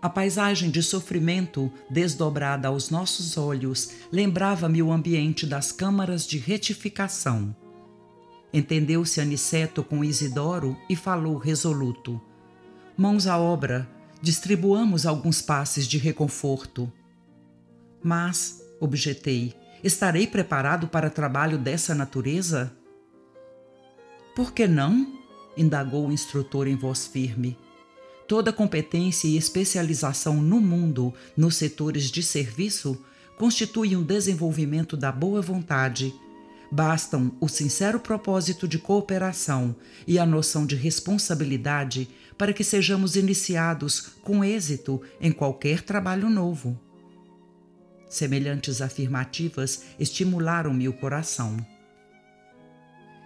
A paisagem de sofrimento desdobrada aos nossos olhos lembrava-me o ambiente das câmaras de retificação. Entendeu-se Aniceto com Isidoro e falou resoluto: Mãos à obra, distribuamos alguns passes de reconforto. Mas, objetei, estarei preparado para trabalho dessa natureza? Por que não? indagou o instrutor em voz firme. Toda competência e especialização no mundo nos setores de serviço constitui um desenvolvimento da boa vontade. Bastam o sincero propósito de cooperação e a noção de responsabilidade para que sejamos iniciados com êxito em qualquer trabalho novo. Semelhantes afirmativas estimularam-me o coração.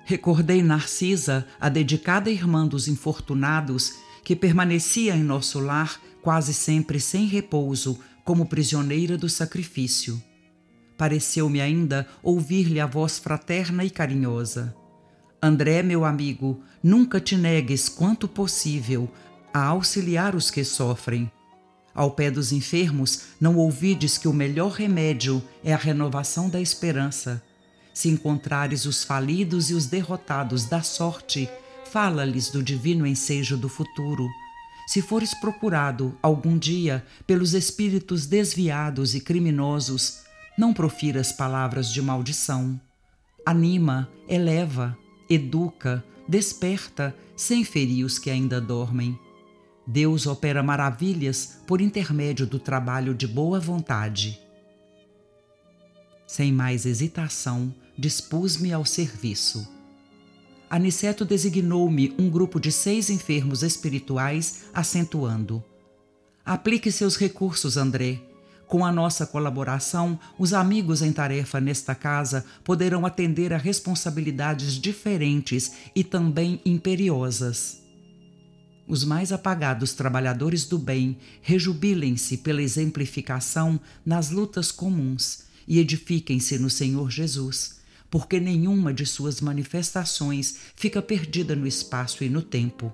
Recordei Narcisa, a dedicada irmã dos infortunados, que permanecia em nosso lar quase sempre sem repouso, como prisioneira do sacrifício. Pareceu-me ainda ouvir-lhe a voz fraterna e carinhosa. André, meu amigo, nunca te negues quanto possível a auxiliar os que sofrem. Ao pé dos enfermos, não ouvides que o melhor remédio é a renovação da esperança. Se encontrares os falidos e os derrotados da sorte, fala-lhes do divino ensejo do futuro. Se fores procurado algum dia pelos espíritos desviados e criminosos, não profiras palavras de maldição. Anima, eleva, educa, desperta, sem ferir os que ainda dormem. Deus opera maravilhas por intermédio do trabalho de boa vontade. Sem mais hesitação, dispus-me ao serviço. Aniceto designou-me um grupo de seis enfermos espirituais, acentuando: Aplique seus recursos, André. Com a nossa colaboração, os amigos em tarefa nesta casa poderão atender a responsabilidades diferentes e também imperiosas. Os mais apagados trabalhadores do bem rejubilem-se pela exemplificação nas lutas comuns e edifiquem-se no Senhor Jesus porque nenhuma de suas manifestações fica perdida no espaço e no tempo.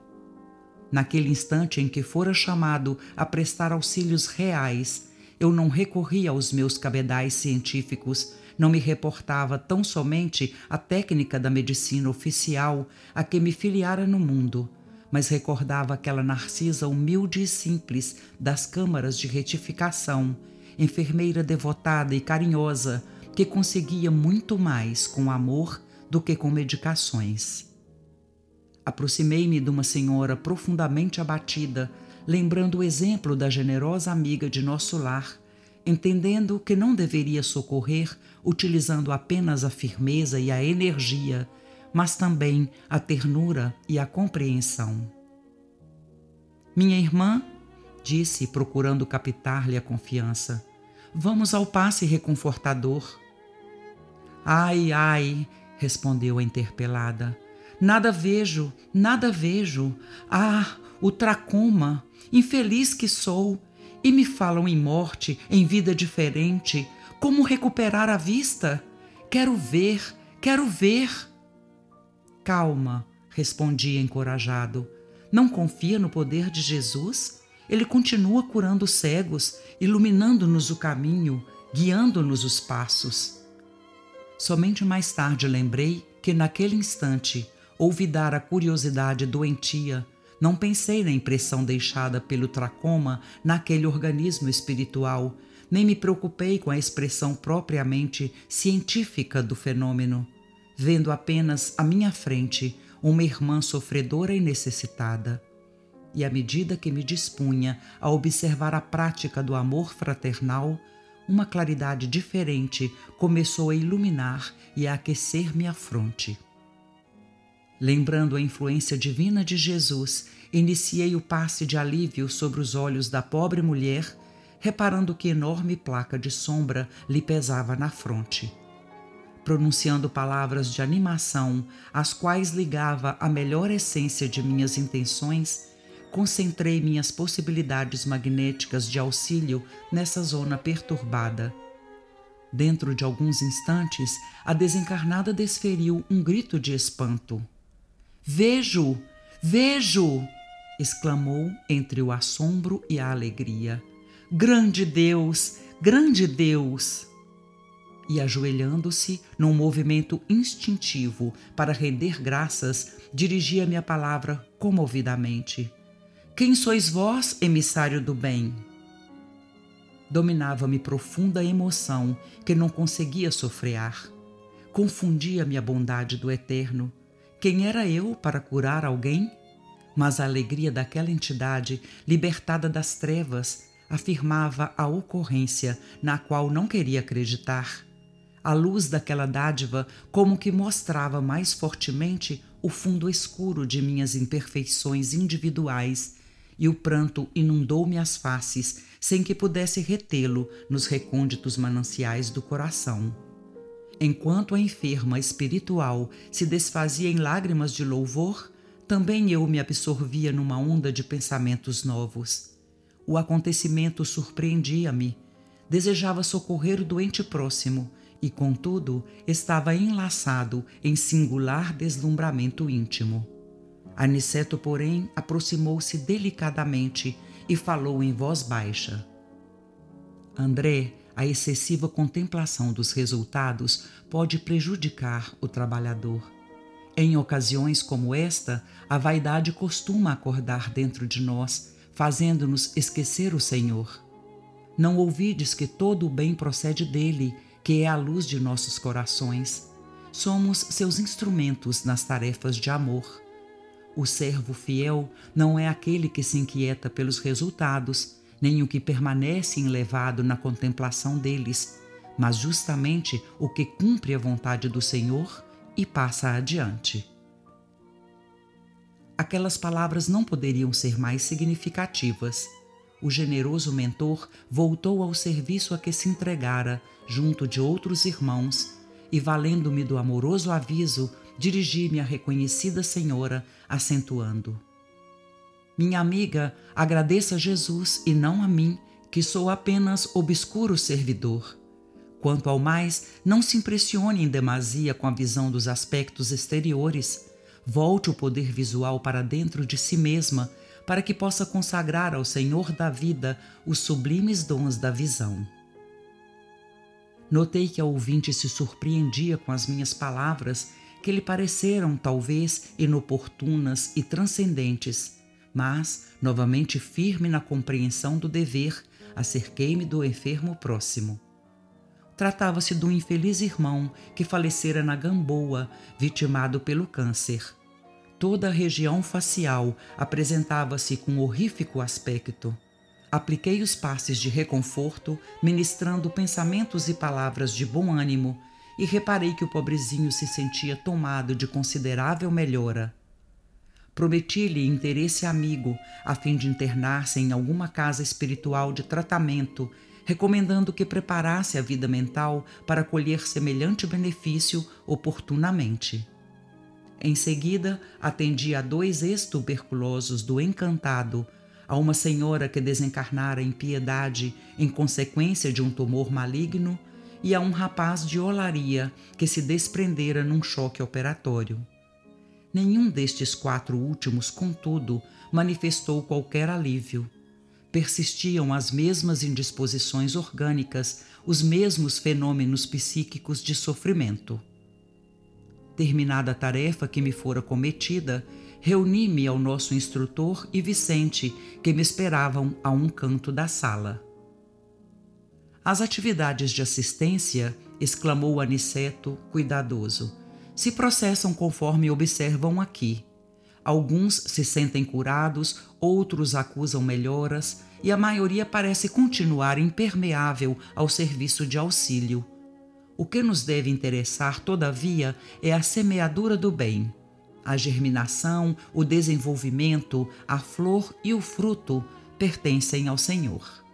Naquele instante em que fora chamado a prestar auxílios reais, eu não recorria aos meus cabedais científicos, não me reportava tão somente à técnica da medicina oficial a que me filiara no mundo, mas recordava aquela Narcisa humilde e simples das câmaras de retificação, enfermeira devotada e carinhosa, que conseguia muito mais com amor do que com medicações. Aproximei-me de uma senhora profundamente abatida, lembrando o exemplo da generosa amiga de nosso lar, entendendo que não deveria socorrer utilizando apenas a firmeza e a energia, mas também a ternura e a compreensão. Minha irmã, disse, procurando captar-lhe a confiança, vamos ao passe reconfortador. Ai, ai, respondeu a interpelada. Nada vejo, nada vejo. Ah, o tracoma, infeliz que sou. E me falam em morte, em vida diferente. Como recuperar a vista? Quero ver, quero ver. Calma, respondi encorajado. Não confia no poder de Jesus? Ele continua curando cegos, iluminando-nos o caminho, guiando-nos os passos. Somente mais tarde lembrei que naquele instante ouvi dar a curiosidade doentia. Não pensei na impressão deixada pelo tracoma naquele organismo espiritual, nem me preocupei com a expressão propriamente científica do fenômeno, vendo apenas à minha frente uma irmã sofredora e necessitada. E à medida que me dispunha a observar a prática do amor fraternal, uma claridade diferente começou a iluminar e a aquecer minha fronte. Lembrando a influência divina de Jesus, iniciei o passe de alívio sobre os olhos da pobre mulher, reparando que enorme placa de sombra lhe pesava na fronte. Pronunciando palavras de animação, as quais ligava a melhor essência de minhas intenções, concentrei minhas possibilidades magnéticas de auxílio nessa zona perturbada. Dentro de alguns instantes, a desencarnada desferiu um grito de espanto. Vejo! Vejo! exclamou entre o assombro e a alegria. Grande Deus! Grande Deus! E ajoelhando-se num movimento instintivo para render graças, dirigia-me a palavra comovidamente. Quem sois vós, emissário do bem? Dominava-me profunda emoção que não conseguia sofrear. Confundia-me a bondade do Eterno. Quem era eu para curar alguém? Mas a alegria daquela entidade, libertada das trevas, afirmava a ocorrência na qual não queria acreditar. A luz daquela dádiva como que mostrava mais fortemente o fundo escuro de minhas imperfeições individuais, e o pranto inundou-me as faces sem que pudesse retê-lo nos recônditos mananciais do coração. Enquanto a enferma espiritual se desfazia em lágrimas de louvor, também eu me absorvia numa onda de pensamentos novos. O acontecimento surpreendia-me. Desejava socorrer o doente próximo e, contudo, estava enlaçado em singular deslumbramento íntimo. Aniceto, porém, aproximou-se delicadamente e falou em voz baixa. André, a excessiva contemplação dos resultados pode prejudicar o trabalhador. Em ocasiões como esta, a vaidade costuma acordar dentro de nós, fazendo-nos esquecer o Senhor. Não ouvides que todo o bem procede dele, que é a luz de nossos corações. Somos seus instrumentos nas tarefas de amor. O servo fiel não é aquele que se inquieta pelos resultados, nem o que permanece enlevado na contemplação deles, mas justamente o que cumpre a vontade do Senhor e passa adiante. Aquelas palavras não poderiam ser mais significativas. O generoso mentor voltou ao serviço a que se entregara, junto de outros irmãos, e, valendo-me do amoroso aviso, dirigi-me à reconhecida senhora, acentuando: Minha amiga, agradeça a Jesus e não a mim, que sou apenas obscuro servidor. Quanto ao mais, não se impressione em demasia com a visão dos aspectos exteriores. Volte o poder visual para dentro de si mesma, para que possa consagrar ao Senhor da vida os sublimes dons da visão. Notei que a ouvinte se surpreendia com as minhas palavras, que lhe pareceram talvez inoportunas e transcendentes, mas, novamente firme na compreensão do dever, acerquei-me do enfermo próximo. Tratava-se do infeliz irmão que falecera na Gamboa, vitimado pelo câncer. Toda a região facial apresentava-se com horrífico aspecto. Apliquei os passes de reconforto, ministrando pensamentos e palavras de bom ânimo, e reparei que o pobrezinho se sentia tomado de considerável melhora. Prometi-lhe interesse amigo, a fim de internar-se em alguma casa espiritual de tratamento, recomendando que preparasse a vida mental para colher semelhante benefício oportunamente. Em seguida, atendi a dois ex-tuberculosos do Encantado, a uma senhora que desencarnara em piedade em consequência de um tumor maligno e a um rapaz de olaria que se desprendera num choque operatório. Nenhum destes quatro últimos, contudo, manifestou qualquer alívio. Persistiam as mesmas indisposições orgânicas, os mesmos fenômenos psíquicos de sofrimento. Terminada a tarefa que me fora cometida, reuni-me ao nosso instrutor e Vicente, que me esperavam a um canto da sala. As atividades de assistência, exclamou Aniceto, cuidadoso, se processam conforme observam aqui. Alguns se sentem curados, outros acusam melhoras, e a maioria parece continuar impermeável ao serviço de auxílio. O que nos deve interessar, todavia, é a semeadura do bem. A germinação, o desenvolvimento, a flor e o fruto pertencem ao Senhor.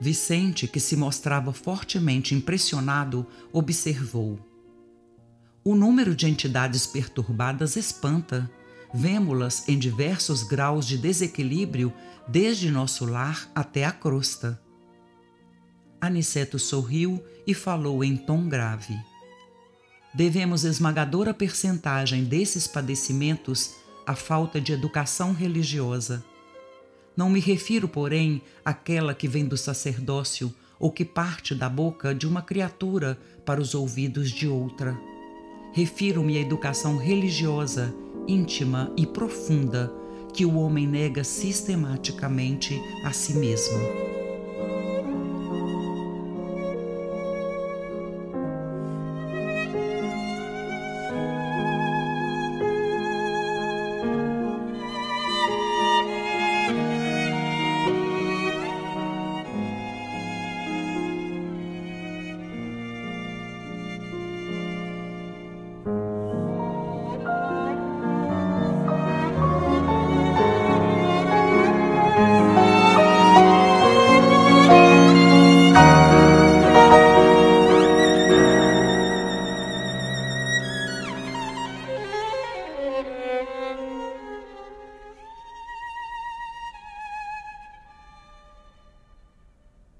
Vicente, que se mostrava fortemente impressionado, observou. O número de entidades perturbadas espanta. Vemo-las em diversos graus de desequilíbrio, desde nosso lar até a crosta. Aniceto sorriu e falou em tom grave. Devemos esmagadora percentagem desses padecimentos à falta de educação religiosa. Não me refiro, porém, àquela que vem do sacerdócio ou que parte da boca de uma criatura para os ouvidos de outra. Refiro-me à educação religiosa, íntima e profunda que o homem nega sistematicamente a si mesmo.